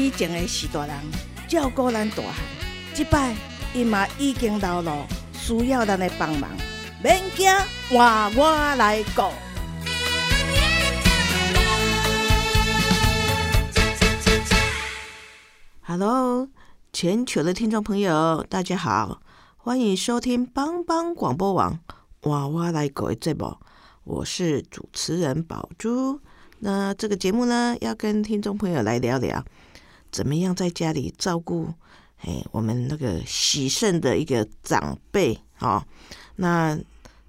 以前的许大人照顾咱大汉，即摆伊嘛已经老了，需要咱的帮忙，免惊，换我来顾。Hello，全球的听众朋友，大家好，欢迎收听帮帮广播网娃娃来狗的节目，我是主持人宝珠。那这个节目呢，要跟听众朋友来聊聊，怎么样在家里照顾，哎，我们那个喜盛的一个长辈啊、那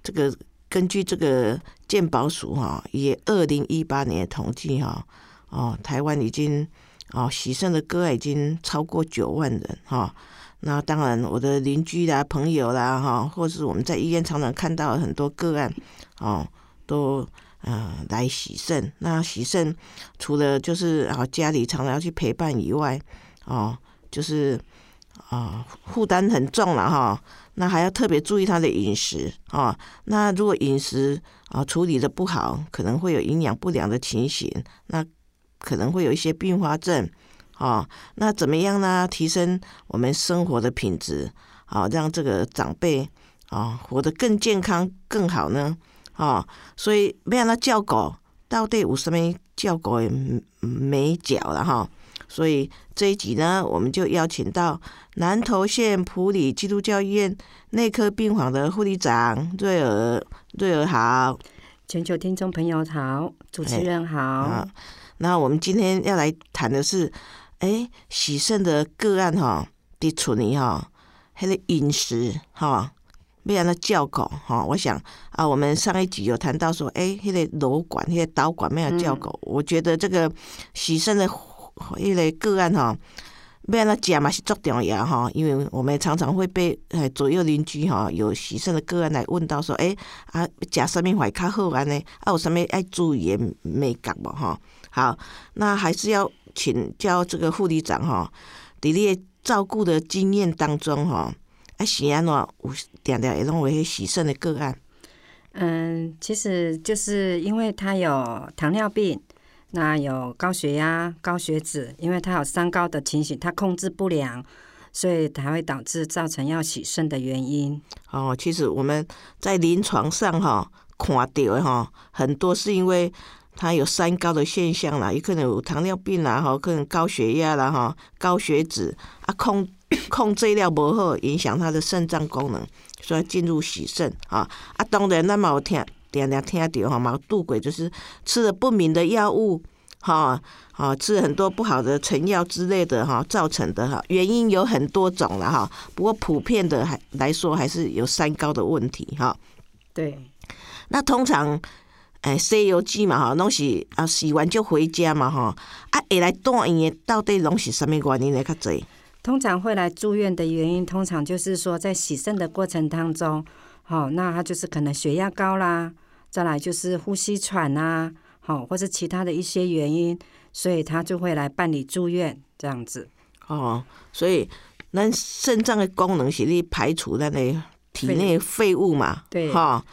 这个根据这个健保署哈、也二零一八年统计哈、哦，台湾已经哦喜盛的个案已经超过九万人哈、那当然，我的邻居啦、朋友啦哈，或是我们在医院常常看到很多个案哦，都呃来喜盛。那喜盛除了就是啊家里常常要去陪伴以外，哦，就是啊负担很重了哈。那还要特别注意他的饮食啊。那如果饮食啊处理的不好，可能会有营养不良的情形，那可能会有一些并发症。啊，那怎么样呢？提升我们生活的品质，啊，让这个长辈啊活得更健康、更好呢？啊，所以要让他叫狗，到底有什么照顾的美角了哈？所以这一集呢，我们就邀请到南投县普里基督教医院内科病房的护理长瑞尔，瑞尔好。全球听众朋友好，主持人好。啊，那我们今天要来谈的是，哎，喜盛的个案哈，伫厝里哈，迄个饮食哈，要让他叫狗哈。我想啊，我们上一集有谈到说，哎，迄个楼管、迄个导管要叫狗，我觉得这个喜盛的迄个个案哈。要让他食嘛是足重要哈，因为我们常常会被诶左右邻居哈有喜盛的个案来问到说，诶、啊食什么会较好安尼，啊有啥物爱注意的美感无哈？好，那还是要请教这个护理长哈，伫你的照顾的经验当中哈，啊是安怎有定定会拢有迄洗肾的个案？嗯，其实就是因为他有糖尿病，那有高血压、高血脂，因为他有三高的情形，他控制不良，所以才会导致造成要洗肾的原因。哦，其实我们在临床上哈看到的哈，很多是因为他有三高的现象啦，有可能有糖尿病啦，哈，可能高血压啦，哈，高血脂啊，控 控制了无好，影响他的肾脏功能，所以进入洗肾啊啊，当然咱嘛有听定定听到哈，嘛有度过就是吃了不明的药物。哈，啊，吃了很多不好的成药之类的哈，造成的哈，原因有很多种了哈。不过普遍的还来说，还是有三高的问题哈。对，那通常，哎，《西游记》嘛哈，拢是啊洗完就回家嘛哈。啊，会来住院的到底拢是什么原因来？较济？通常会来住院的原因，通常就是说在洗肾的过程当中，好、那他就是可能血压高啦，再来就是呼吸喘啊，好、或是其他的一些原因，所以他就会来办理住院这样子。哦，所以那肾脏的功能是咧排除咱的体内废物嘛，对哈。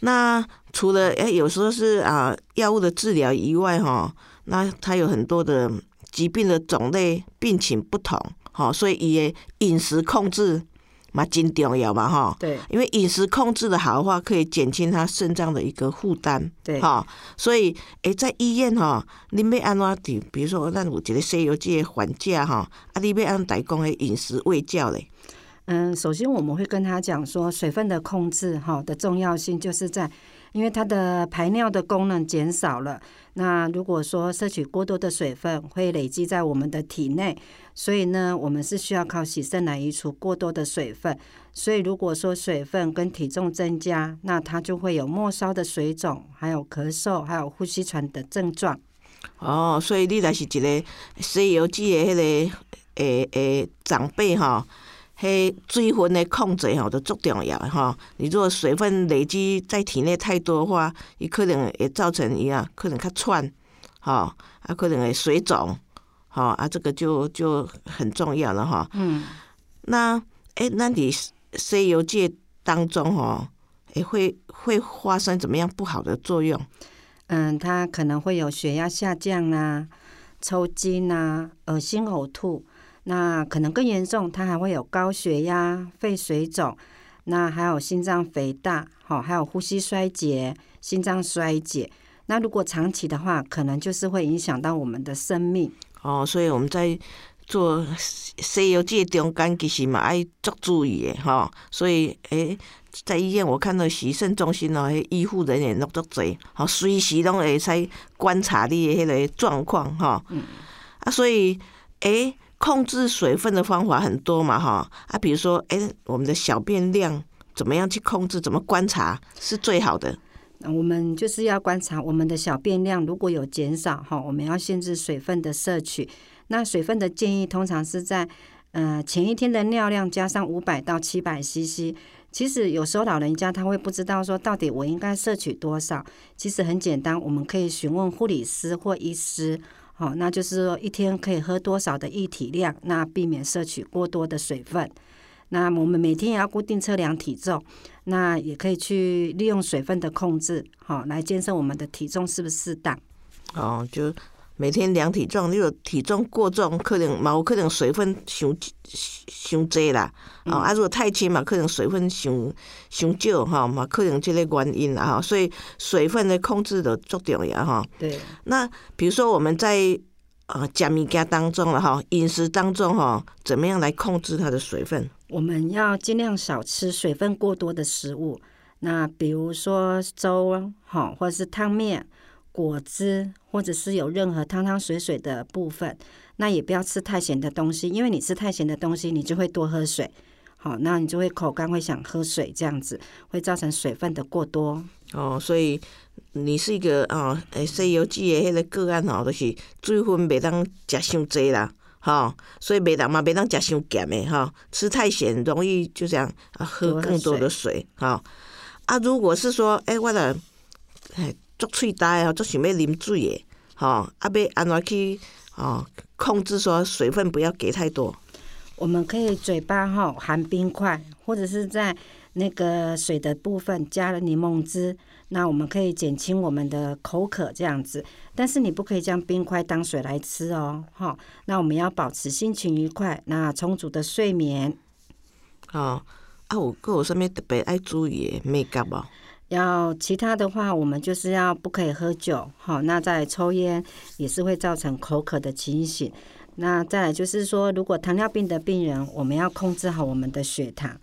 那除了诶、有时候是啊药物的治疗以外，哈，那它有很多的疾病的种类、病情不同，哈，所以伊的饮食控制嘛真重要嘛，吼。对因为饮食控制的好的话，可以减轻他肾脏的一个负担。对吼，所以诶，在医院吼，恁要安怎伫？比如说，咱有一个《西游记》的缓假哈，啊，你要按代讲的饮食喂教嘞。嗯，首先我们会跟他讲说，水分的控制哈的重要性，就是在因为它的排尿的功能减少了。那如果说摄取过多的水分，会累积在我们的体内，所以呢，我们是需要靠洗肾来移除过多的水分。所以如果说水分跟体重增加，那它就会有末梢的水肿，还有咳嗽，还有呼吸喘的症状。哦，所以你若是一个西游记的迄、个诶诶长辈哈，迄水分的控制吼，都足重要的吼。你如果水分累积在体内太多的话，伊可能会造成伊啊，可能较喘，吼，啊，可能会水肿，吼，啊，这个就就很重要了吼。嗯，那诶，那你西游记当中吼，诶，会会发生怎么样不好的作用？嗯，它可能会有血压下降啊、抽筋啊、恶心呕吐。那可能更严重，它还会有高血压、肺水肿，那还有心脏肥大，好，还有呼吸衰竭、心脏衰竭。那如果长期的话，可能就是会影响到我们的生命。哦，所以我们在做西西游记的中间，其实嘛爱足注意的吼。所以诶、在医院我看到洗肾中心哦，迄医护人员拢足侪，吼，随时拢会使观察你的迄个状况吼。啊，所以诶、控制水分的方法很多嘛哈。啊，比如说诶、我们的小便量怎么样去控制，怎么观察是最好的。那我们就是要观察我们的小便量，如果有减少哈，我们要限制水分的摄取。那水分的建议通常是在呃前一天的尿量加上五百到七百 CC。其实有时候老人家他会不知道说到底我应该摄取多少。其实很简单，我们可以询问护理师或医师。好，那就是说一天可以喝多少的液体量，那避免摄取过多的水分。那我们每天也要固定测量体重，那也可以去利用水分的控制，好来监测我们的体重是不是适当。哦，就每天量体重，你有体重过重，可能嘛有可能水分伤伤济啦。哦，啊，如果太轻嘛，可能水分伤伤少吼，嘛可能这个原因啦吼。所以水分的控制的足重要吼。对，那比如说我们在呃食物件当中了哈，饮食当中哈，怎么样来控制它的水分？我们要尽量少吃水分过多的食物。那比如说粥，哈，或者是汤面、果汁，或者是有任何汤汤水水的部分。那也不要吃太咸的东西，因为你吃太咸的东西，你就会多喝水。好，那你就会口干，会想喝水，这样子会造成水分的过多。哦，所以你是一个哦，诶，《西游记》的迄个个案哦，就是水分袂当食伤济啦，吼，所以袂当嘛，袂当食伤咸的吼，吃太咸容易就这样啊，喝更多的水，吼。啊，如果是说，诶、我若诶足喙干的，足想要啉水的，吼，啊，要安怎去哦控制说水分不要给太多？我们可以嘴巴哈含冰块，或者是在那个水的部分加了柠檬汁，那我们可以减轻我们的口渴这样子。但是你不可以将冰块当水来吃哦，哈。那我们要保持心情愉快，那充足的睡眠，哦。啊，有佫有啥物特别爱注意的美感无？要其他的话，我们就是要不可以喝酒，好，那再抽烟也是会造成口渴的情形。那再来就是说，如果糖尿病的病人，我们要控制好我们的血糖。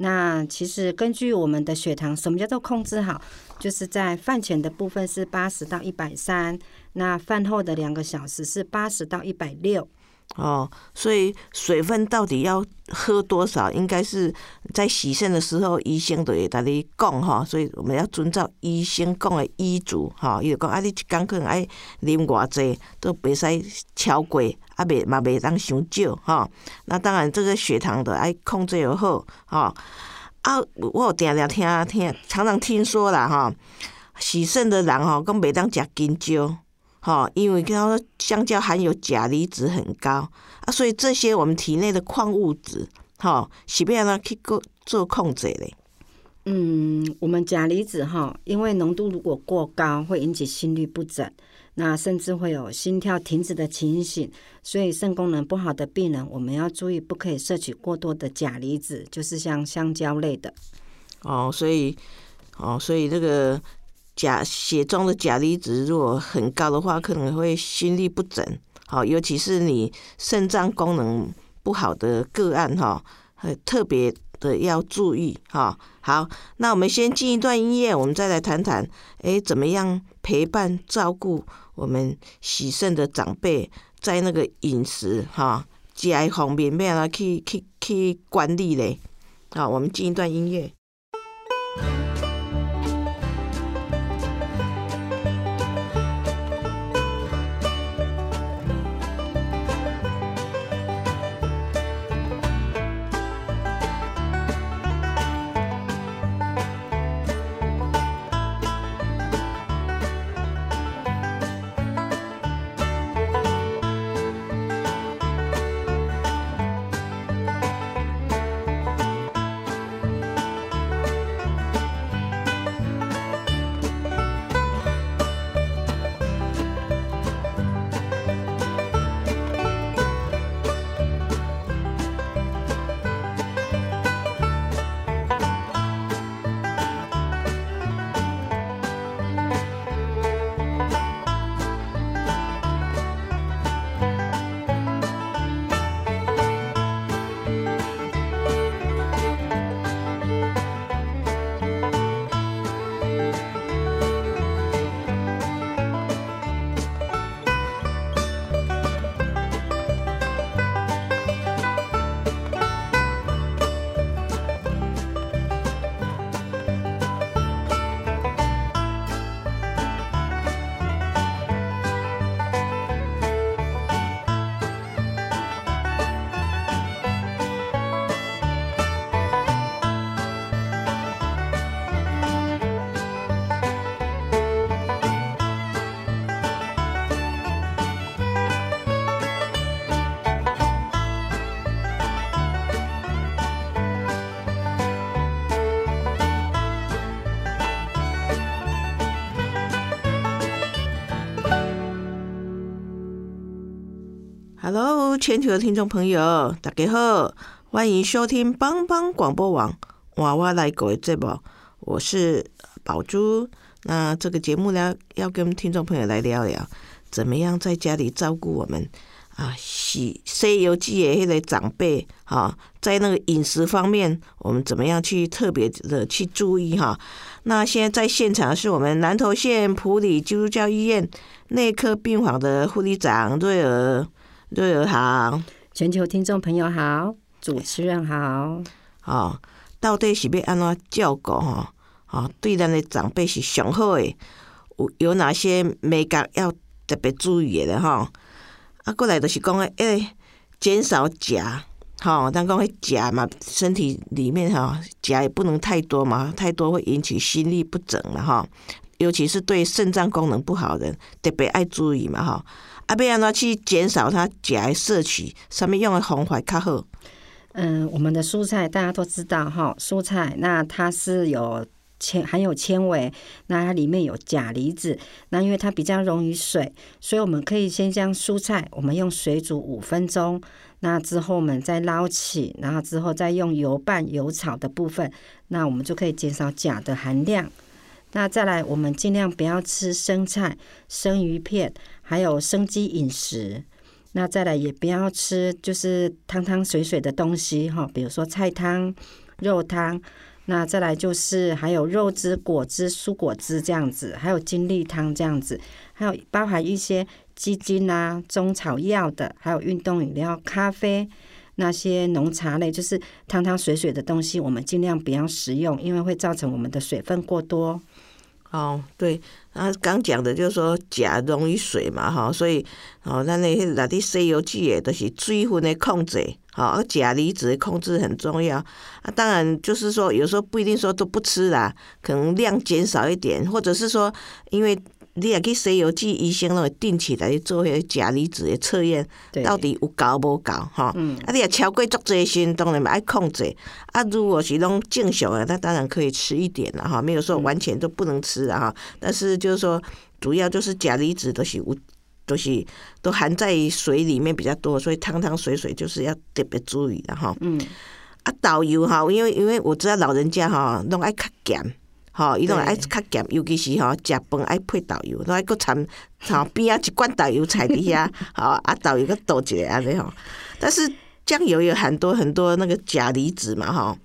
那其实根据我们的血糖，什么叫做控制好？就是在饭前的部分是八十到一百三，那饭后的两个小时是八十到一百六。哦，所以水分到底要喝多少？应该是在洗肾的时候，医生都会甲你讲哈，所以我们要遵照医生讲的医嘱哈。伊就讲啊，你一工可能爱啉偌济，都袂使超过，啊袂嘛袂当伤少哈。那当然，这个血糖的爱控制又好哈。啊，我有定定听听，常常听说啦哈，洗肾的人吼，讲袂当食金蕉。吼，因为他说香蕉含有钾离子很高啊，所以这些我们体内的矿物质，吼，是要安怎去做做控制嘞？嗯，我们钾离子哈，因为浓度如果过高，会引起心律不整，那甚至会有心跳停止的情形。所以肾功能不好的病人，我们要注意，不可以摄取过多的钾离子，就是像香蕉类的。哦，所以，哦，所以这个钾血中的钾离子如果很高的话，可能会心律不整。好，尤其是你肾脏功能不好的个案哈，特别的要注意哈。好，那我们先进一段音乐，我们再来谈谈，诶，怎么样陪伴照顾我们喜肾的长辈，在那个饮食哈、食的方面，要安怎去去去管理嘞？好，我们进一段音乐。全球的听众朋友，大家好，欢迎收听帮帮广播网娃娃来狗的节目，我是宝珠。那这个节目呢，要跟听众朋友来聊聊，怎么样在家里照顾我们啊，洗《西游记》的那个长辈哈，在那个饮食方面，我们怎么样去特别的去注意哈？那现在在现场是我们南投县普里基督教医院内科病房的护理长瑞儿。瑞儿好，全球听众朋友好，主持人好。哦，到底是要安怎照顾吼？哦，对咱的长辈是上好的，有有哪些美感要特别注意的吼？啊，过来就是讲诶，减少食，吼，咱讲迄食嘛，身体里面吼食也不能太多嘛，太多会引起心律不整了哈。尤其是对肾脏功能不好的人，特别爱注意嘛哈。啊，要安怎去减少他钾的摄取，上面用的方法较好。嗯，我们的蔬菜大家都知道哈，蔬菜那它是有纤含有纤维，那它里面有钾离子，那因为它比较溶于水，所以我们可以先将蔬菜我们用水煮五分钟，那之后我们再捞起，然后之后再用油拌油炒的部分，那我们就可以减少钾的含量。那再来，我们尽量不要吃生菜、生鱼片。还有生鸡饮食，那再来也不要吃就是汤汤水水的东西哈，比如说菜汤、肉汤，那再来就是还有肉汁、果汁、蔬果汁这样子，还有精力汤这样子，还有包含一些鸡精啊、中草药的，还有运动饮料、咖啡那些浓茶类，就是汤汤水水的东西，我们尽量不要食用，因为会造成我们的水分过多。哦，对，啊，刚讲的就是说钾溶于水嘛，哈，所以哦，那那些那啲《西游记》诶，都是水分的控制，哦，钾离子的控制很重要。啊，当然就是说，有时候不一定说都不吃啦，可能量减少一点，或者是说，因为。你也去《西游记》，医生拢会定期来做迄个钾离子的测验，到底有够无够吼？啊，你也超过足济时，当然嘛爱控制。啊，如果是拢正常的，那当然可以吃一点了哈，没有说完全都不能吃啊哈。但是就是说，主要就是钾离子都是有，都是都含在水里面比较多，所以汤汤水水就是要特别注意的哈。嗯。啊，导游哈，因为因为我知道老人家哈，拢爱较咸。吼，伊拢爱较咸，尤其是吼食饭爱配豆油，拢爱搁掺吼边啊一罐豆油菜底下，吼啊豆油搁倒一个安尼吼。但是酱油有很多很多那个钾离子嘛，吼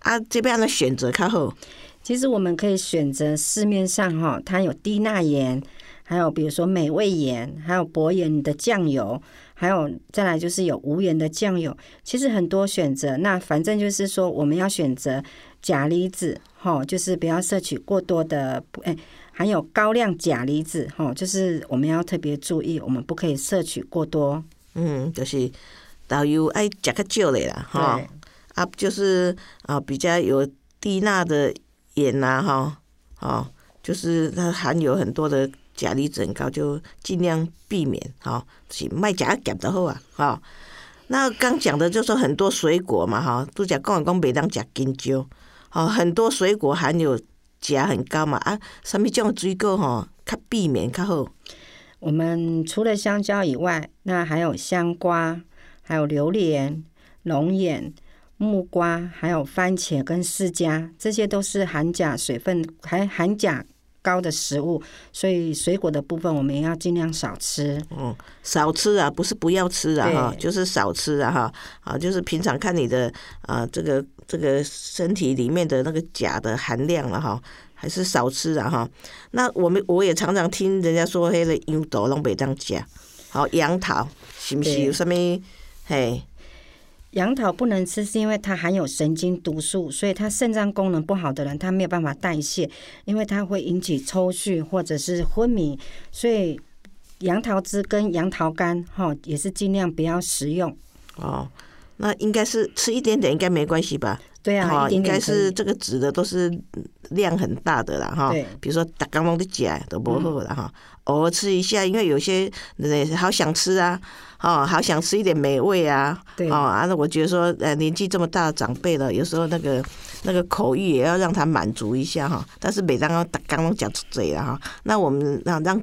啊这边的选择较好。其实我们可以选择市面上哈，它有低钠盐，还有比如说美味盐，还有薄盐的酱油，还有再来就是有无盐的酱油。其实很多选择，那反正就是说我们要选择钾离子。吼，就是不要摄取过多的，哎，含有高量钾离子，吼，就是我们要特别注意，我们不可以摄取过多。嗯，就是导游爱食较少的啦，哈，啊，就是啊，比较有低钠的盐呐，哈，哦，就是它含有很多的钾离子很高，就尽量避免，哈，是卖食咸的好啊，哈。那刚讲的就说很多水果嘛，哈，都讲讲讲袂当食金蕉。哦，很多水果含有钾很高嘛啊，什么种水果吼，较避免较好。我们除了香蕉以外，那还有香瓜，还有榴莲、龙眼、木瓜，还有番茄跟释迦，这些都是含钾水分还含钾。高的食物，所以水果的部分我们也要尽量少吃。嗯，少吃啊，不是不要吃啊，哈，就是少吃啊，哈，啊，就是平常看你的啊，这个这个身体里面的那个钾的含量了哈，还是少吃啊，哈。那我们我也常常听人家说，黑的樱桃拢袂当食，好杨桃是不是有什么？嘿。杨桃不能吃，是因为它含有神经毒素，所以它肾脏功能不好的人，他没有办法代谢，因为它会引起抽搐或者是昏迷，所以杨桃汁跟杨桃干，哈，也是尽量不要食用。哦，那应该是吃一点点，应该没关系吧？对啊，应该是这个指的都是量很大的啦，哈。对。比如说打刚刚的食都不好了哈，偶尔吃一下，因为有些人好想吃啊，哦，好想吃一点美味啊。对。哦，啊，那我觉得说，呃，年纪这么大的长辈了，有时候那个那个口欲也要让他满足一下哈。但是每当要刚刚讲出嘴了哈，那我们让让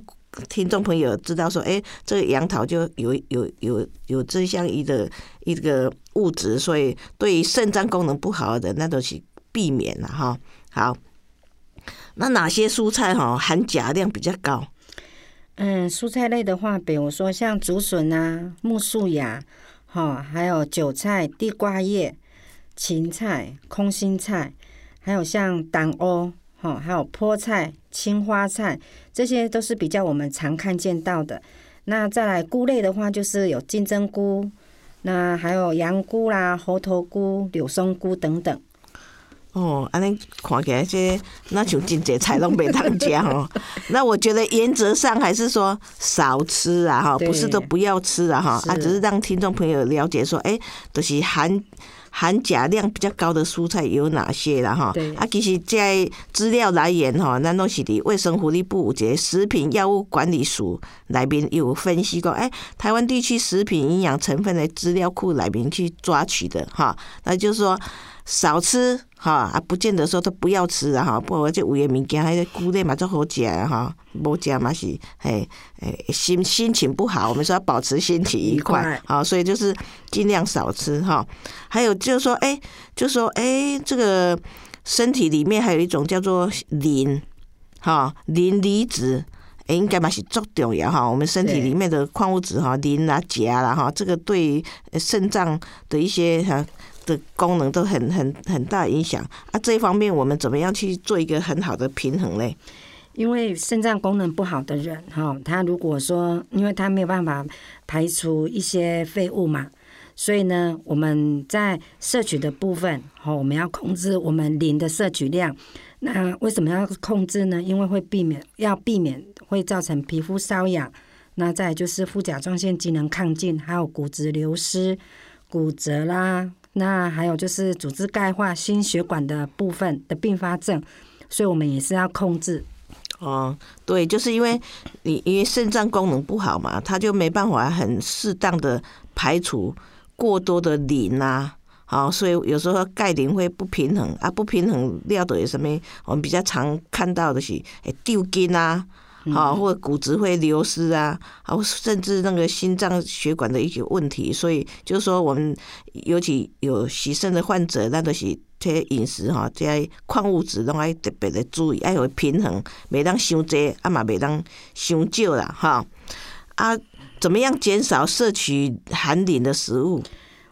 听众朋友知道说，哎，这个杨桃就有有有有这项一个一个物质，所以对肾脏功能不好的那都是避免了哈。好，那哪些蔬菜哈含钾量比较高？嗯，蔬菜类的话，比如说像竹笋啊、木树芽，哈，还有韭菜、地瓜叶、芹菜、空心菜，还有像党欧。好，还有菠菜、青花菜，这些都是比较我们常看见到的。那再来菇类的话，就是有金针菇，那还有羊菇啦、猴头菇、柳松菇等等。哦，安尼看起来这那就真济菜拢袂当家哦。那我觉得原则上还是说少吃啊，哈，不是都不要吃啊，哈，啊，只是让听众朋友了解说，哎，都是含。含钾量比较高的蔬菜有哪些了哈？啊，其实在资料来源哈，咱都是伫卫生福利部这食品药物管理署内面有分析过，哎，台湾地区食品营养成分的资料库内面去抓取的哈，那就是说。少吃哈啊，不见得说他不要吃啊哈，不过这有诶物件，迄个菇类嘛最好食啊哈，无食嘛是嘿诶心心情不好，我们说要保持心情愉快啊，所以就是尽量少吃哈。还有就是说，哎，就说哎，这个身体里面还有一种叫做磷哈，磷离子，哎，应该嘛是足重要哈。我们身体里面的矿物质哈，磷啊、钾啦哈，这个对肾脏的一些哈。的功能都很很很大影响啊！这一方面我们怎么样去做一个很好的平衡呢？因为肾脏功能不好的人哈，他如果说因为他没有办法排除一些废物嘛，所以呢，我们在摄取的部分哈，我们要控制我们磷的摄取量。那为什么要控制呢？因为会避免要避免会造成皮肤瘙痒，那再就是副甲状腺机能亢进，还有骨质流失、骨折啦。那还有就是组织钙化、心血管的部分的并发症，所以我们也是要控制。哦，对，就是因为你因为肾脏功能不好嘛，它就没办法很适当的排除过多的磷啊，好，所以有时候钙磷会不平衡啊，不平衡料的有什么？我们比较常看到的是诶丢筋啊。好，或者骨质会流失啊，好，甚至那个心脏血管的一些问题，所以就是说，我们尤其有洗肾的患者，那都是这些饮食哈，这些矿物质拢爱特别的注意，爱有平衡，袂当伤多，啊嘛袂当伤少啦，哈啊，怎么样减少摄取含磷的食物？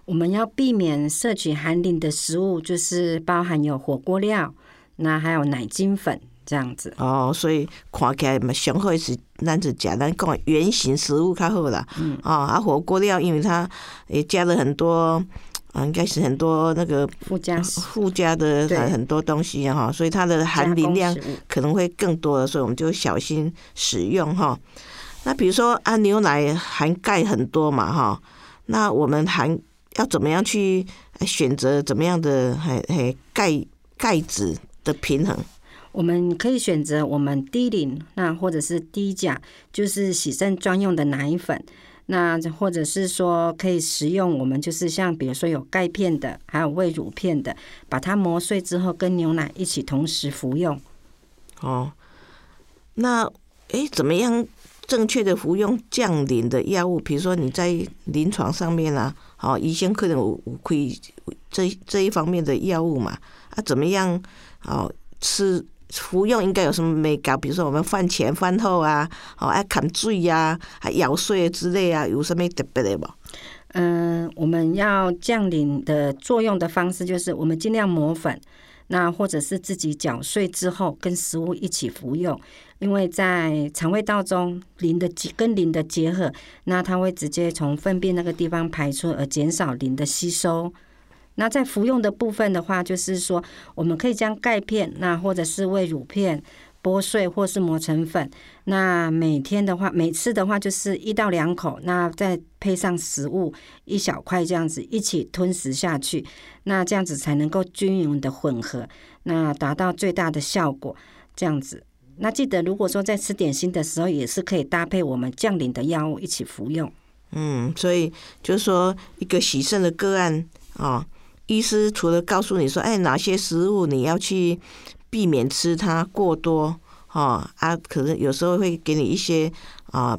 我们要避免摄取含磷的食物，就是包含有火锅料，那还有奶精粉。这样子哦，所以看起来嘛，上好是咱就食咱讲圆形食物较好啦。嗯，哦，啊火锅料，因为它也加了很多，啊，应该是很多那个附加附加的很多东西哈，所以它的含磷量可能会更多，所以我们就小心使用哈。那比如说啊，牛奶含钙很多嘛哈，那我们含要怎么样去选择怎么样的还还钙钙质的平衡？我们可以选择我们低磷，那或者是低钾，就是洗肾专用的奶粉。那或者是说可以食用我们就是像比如说有钙片的，还有胃乳片的，把它磨碎之后跟牛奶一起同时服用。哦，那诶，怎么样正确的服用降磷的药物？比如说你在临床上面啊，好，医生可能有可以这这一方面的药物嘛？啊，怎么样？哦，吃。服用应该有什么美感？比如说我们饭前饭后啊，哦爱砍水呀，还咬碎之类啊，有什么特别的不？嗯，我们要降磷的作用的方式就是我们尽量磨粉，那或者是自己搅碎之后跟食物一起服用，因为在肠胃道中磷的结跟磷的结合，那它会直接从粪便那个地方排出，而减少磷的吸收。那在服用的部分的话，就是说，我们可以将钙片，那或者是胃乳片剥碎或是磨成粉。那每天的话，每次的话就是一到两口，那再配上食物一小块这样子一起吞食下去。那这样子才能够均匀的混合，那达到最大的效果。这样子，那记得如果说在吃点心的时候，也是可以搭配我们降磷的药物一起服用。嗯，所以就是说一个喜肾的个案啊。医师除了告诉你说，哎，哪些食物你要去避免吃它过多，哈啊，可能有时候会给你一些啊，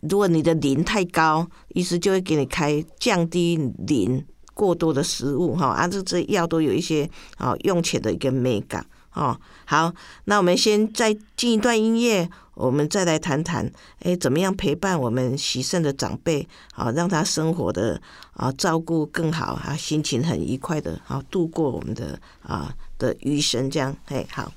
如果你的磷太高，医师就会给你开降低磷过多的食物哈，啊，这这药都有一些啊用钱的一个美感哦。好，那我们先再进一段音乐，我们再来谈谈，哎，怎么样陪伴我们喜肾的长辈，啊让他生活的啊照顾更好啊，心情很愉快的啊度过我们的啊的余生，这样，哎，好。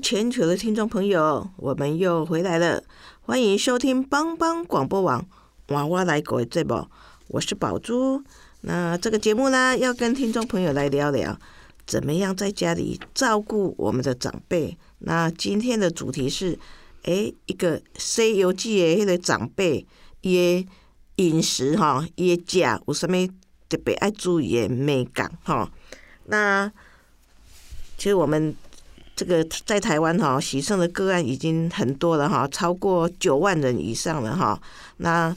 全球的听众朋友，我们又回来了，欢迎收听帮帮广播网娃娃来狗节目，我是宝珠。那这个节目呢，要跟听众朋友来聊聊，怎么样在家里照顾我们的长辈。那今天的主题是，诶，一个《西游记》的迄个长辈，伊饮食哈，伊食有啥物特别爱注意的美感哈？那其实我们。这个在台湾哈，喜肾的个案已经很多了哈，超过九万人以上了哈。那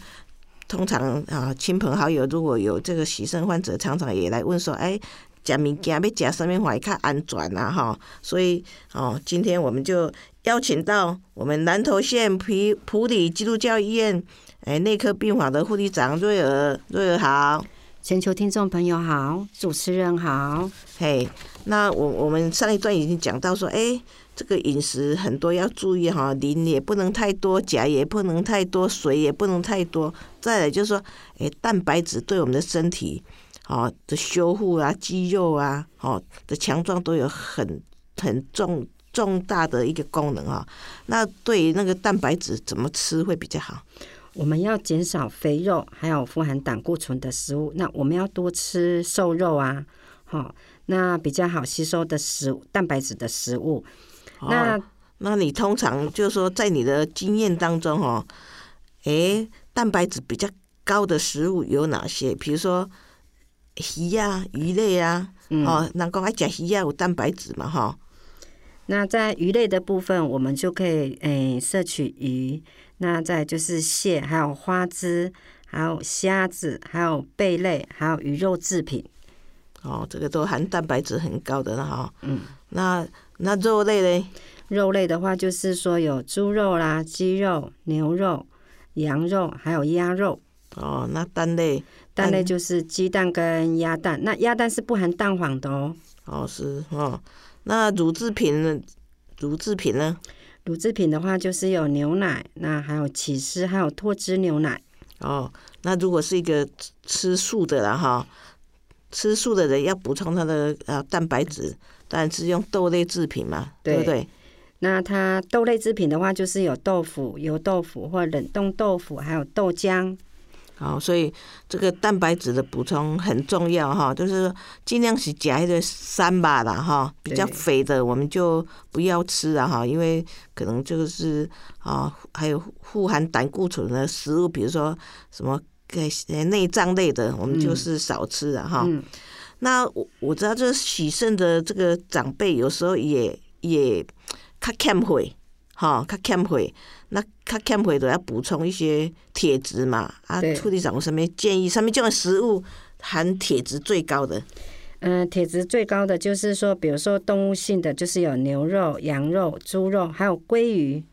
通常啊，亲朋好友如果有这个喜肾患者，常常也来问说，哎，食物件要食什么会较安全啊？哈，所以哦，今天我们就邀请到我们南投县普普里基督教医院哎内科病房的护理长瑞儿，瑞儿好。全球听众朋友好，主持人好。嘿，那我我们上一段已经讲到说，哎，这个饮食很多要注意哈，磷也不能太多，钾也不能太多，水也不能太多。再来就是说，哎，蛋白质对我们的身体，哦的修复啊，肌肉啊，哦的强壮都有很很重重大的一个功能啊。那对于那个蛋白质怎么吃会比较好？我们要减少肥肉，还有富含胆固醇的食物。那我们要多吃瘦肉啊，好，那比较好吸收的食物，蛋白质的食物。那那你通常就是说，在你的经验当中，哦，诶，蛋白质比较高的食物有哪些？比如说鱼啊、鱼类啊，哦，能够爱吃鱼啊，有蛋白质嘛，哈。那在鱼类的部分，我们就可以诶摄取鱼。那再就是蟹，还有花枝，还有虾子，还有贝类，还有鱼肉制品。哦，这个都含蛋白质很高的了哈。嗯，那那肉类嘞？肉类的话，就是说有猪肉啦、鸡肉、牛肉、羊肉，还有鸭肉。哦，那蛋类？蛋类就是鸡蛋跟鸭蛋。那鸭蛋是不含蛋黄的哦。哦，是哦。那乳制品呢？乳制品呢？乳制品的话，就是有牛奶，那还有起司，还有脱脂牛奶。哦，那如果是一个吃素的了哈，吃素的人要补充他的呃蛋白质，当然是用豆类制品嘛，对不对？那它豆类制品的话，就是有豆腐、油豆腐或冷冻豆腐，还有豆浆。好，所以这个蛋白质的补充很重要哈，就是尽量是夹一个三吧啦哈，比较肥的我们就不要吃了哈，因为可能就是啊，还有富含胆固醇的食物，比如说什么给内脏类的，我们就是少吃了哈。那我我知道，这喜肾的这个长辈有时候也也。较欠会，哈，较欠会，那较欠会都要补充一些铁质嘛。啊，处理长有什么建议？上面这种食物含铁质最高的？嗯，铁质最高的就是说，比如说动物性的，就是有牛肉、羊肉、猪肉，还有鲑鱼，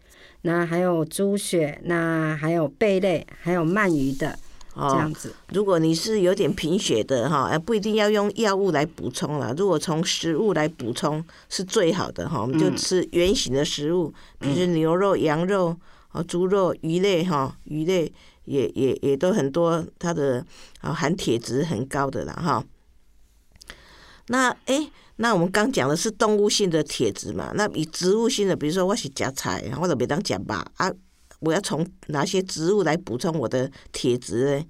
那还有猪血，那还有贝类，还有鳗鱼的。这样子，如果你是有点贫血的哈，哎，不一定要用药物来补充了。如果从食物来补充是最好的哈，我们就吃圆形的食物，比如牛肉、羊肉、啊猪肉、鱼类哈，鱼类也也也都很多，它的啊含铁质很高的啦哈。那哎，那我们刚讲的是动物性的铁质嘛，那以植物性的，比如说我是夹菜，我就别当夹吧啊。我要从哪些植物来补充我的铁质呢？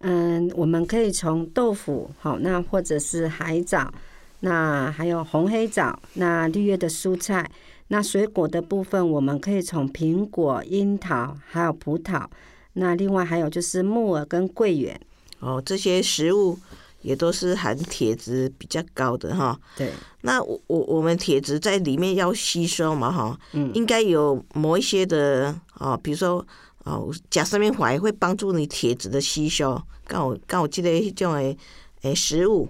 嗯，我们可以从豆腐，好，那或者是海藻，那还有红黑藻，那绿叶的蔬菜，那水果的部分，我们可以从苹果、樱桃，还有葡萄，那另外还有就是木耳跟桂圆。哦，这些食物。也都是含铁质比较高的哈，对。那我我我们铁质在里面要吸收嘛哈，嗯，应该有某一些的哦，比如说哦，甲上面环会帮助你铁质的吸收。刚我刚我记得一种诶诶食物，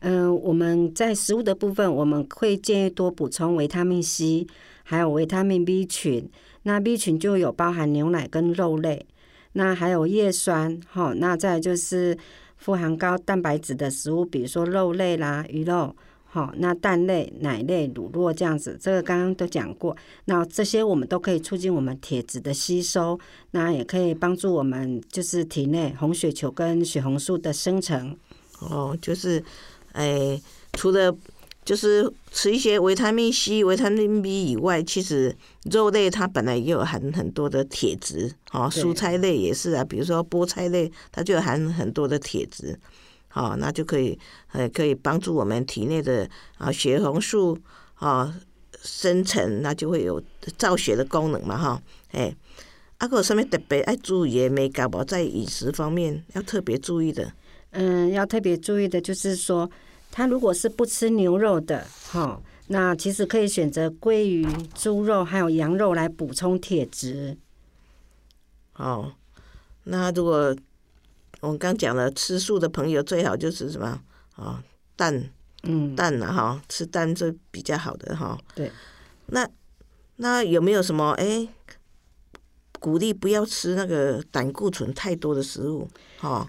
嗯，我们在食物的部分，我们会建议多补充维他命 C，还有维他命 B 群。那 B 群就有包含牛奶跟肉类，那还有叶酸哈，那再就是。富含高蛋白质的食物，比如说肉类啦、鱼肉，好，那蛋类、奶类、乳酪这样子，这个刚刚都讲过。那这些我们都可以促进我们铁质的吸收，那也可以帮助我们就是体内红血球跟血红素的生成。哦，就是，哎，除了。就是吃一些维他命 C、维他命 B 以外，其实肉类它本来也有含很多的铁质，哦，蔬菜类也是啊，比如说菠菜类，它就含很多的铁质，好，那就可以，呃，可以帮助我们体内的啊血红素啊生成，那就会有造血的功能嘛，哈，哎，啊，个上面特别爱注意的，没搞不，在饮食方面要特别注意的，嗯，要特别注意的就是说。他如果是不吃牛肉的，哈，那其实可以选择鲑鱼、猪肉还有羊肉来补充铁质。哦，那如果我们刚讲了吃素的朋友，最好就是什么啊蛋，嗯，蛋啊哈，吃蛋是比较好的哈。对。那那有没有什么哎鼓励不要吃那个胆固醇太多的食物？哈。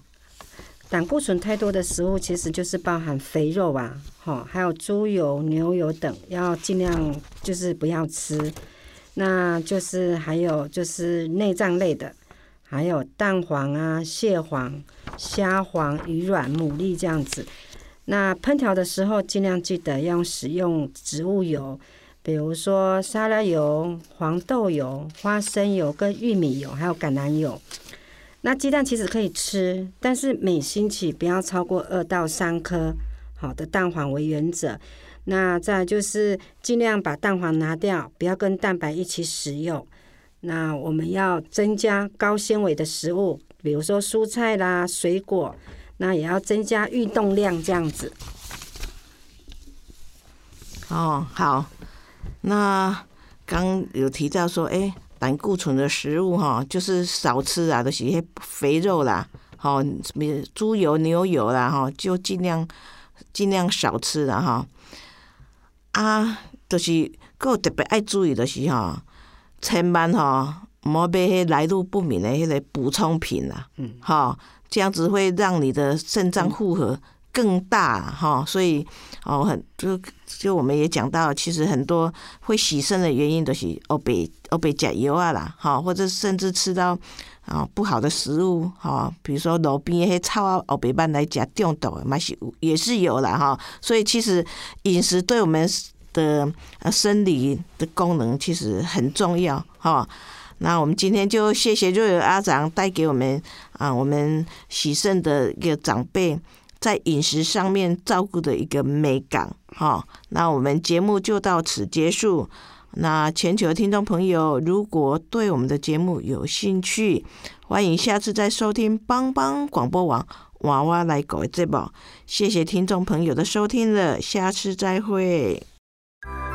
胆固醇太多的食物，其实就是包含肥肉啊，哈，还有猪油、牛油等，要尽量就是不要吃。那就是还有就是内脏类的，还有蛋黄啊、蟹黄、虾黄、鱼卵、牡蛎这样子。那烹调的时候，尽量记得要使用植物油，比如说沙拉油、黄豆油、花生油跟玉米油，还有橄榄油。那鸡蛋其实可以吃，但是每星期不要超过二到三颗，好的蛋黄为原则。那再就是尽量把蛋黄拿掉，不要跟蛋白一起使用。那我们要增加高纤维的食物，比如说蔬菜啦、水果，那也要增加运动量这样子。哦，好，那刚有提到说，哎。胆固醇的食物哈，就是少吃啊，都是些肥肉啦，好，猪油、牛油啦哈，就尽量尽量少吃了哈。啊，就是个特别爱注意的是吼，千万吼毋好买迄来路不明的迄个补充品啦，嗯，哈，这样子会让你的肾脏负荷更大哈，所以哦，很就就我们也讲到，其实很多会洗肾的原因都是欧北欧北加油啊啦，哈，或者甚至吃到啊不好的食物哈，比如说路边迄草啊欧北斑来加中毒，嘛是也是有啦哈，所以其实饮食对我们的呃生理的功能其实很重要哈。那我们今天就谢谢瑞尔阿长带给我们啊，我们喜盛的一个长辈在饮食上面照顾的一个美感哈。那我们节目就到此结束。那全球听众朋友，如果对我们的节目有兴趣，欢迎下次再收听帮帮广播网娃娃来搞这宝。谢谢听众朋友的收听了，下次再会。you